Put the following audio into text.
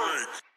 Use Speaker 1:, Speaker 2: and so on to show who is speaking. Speaker 1: Frank.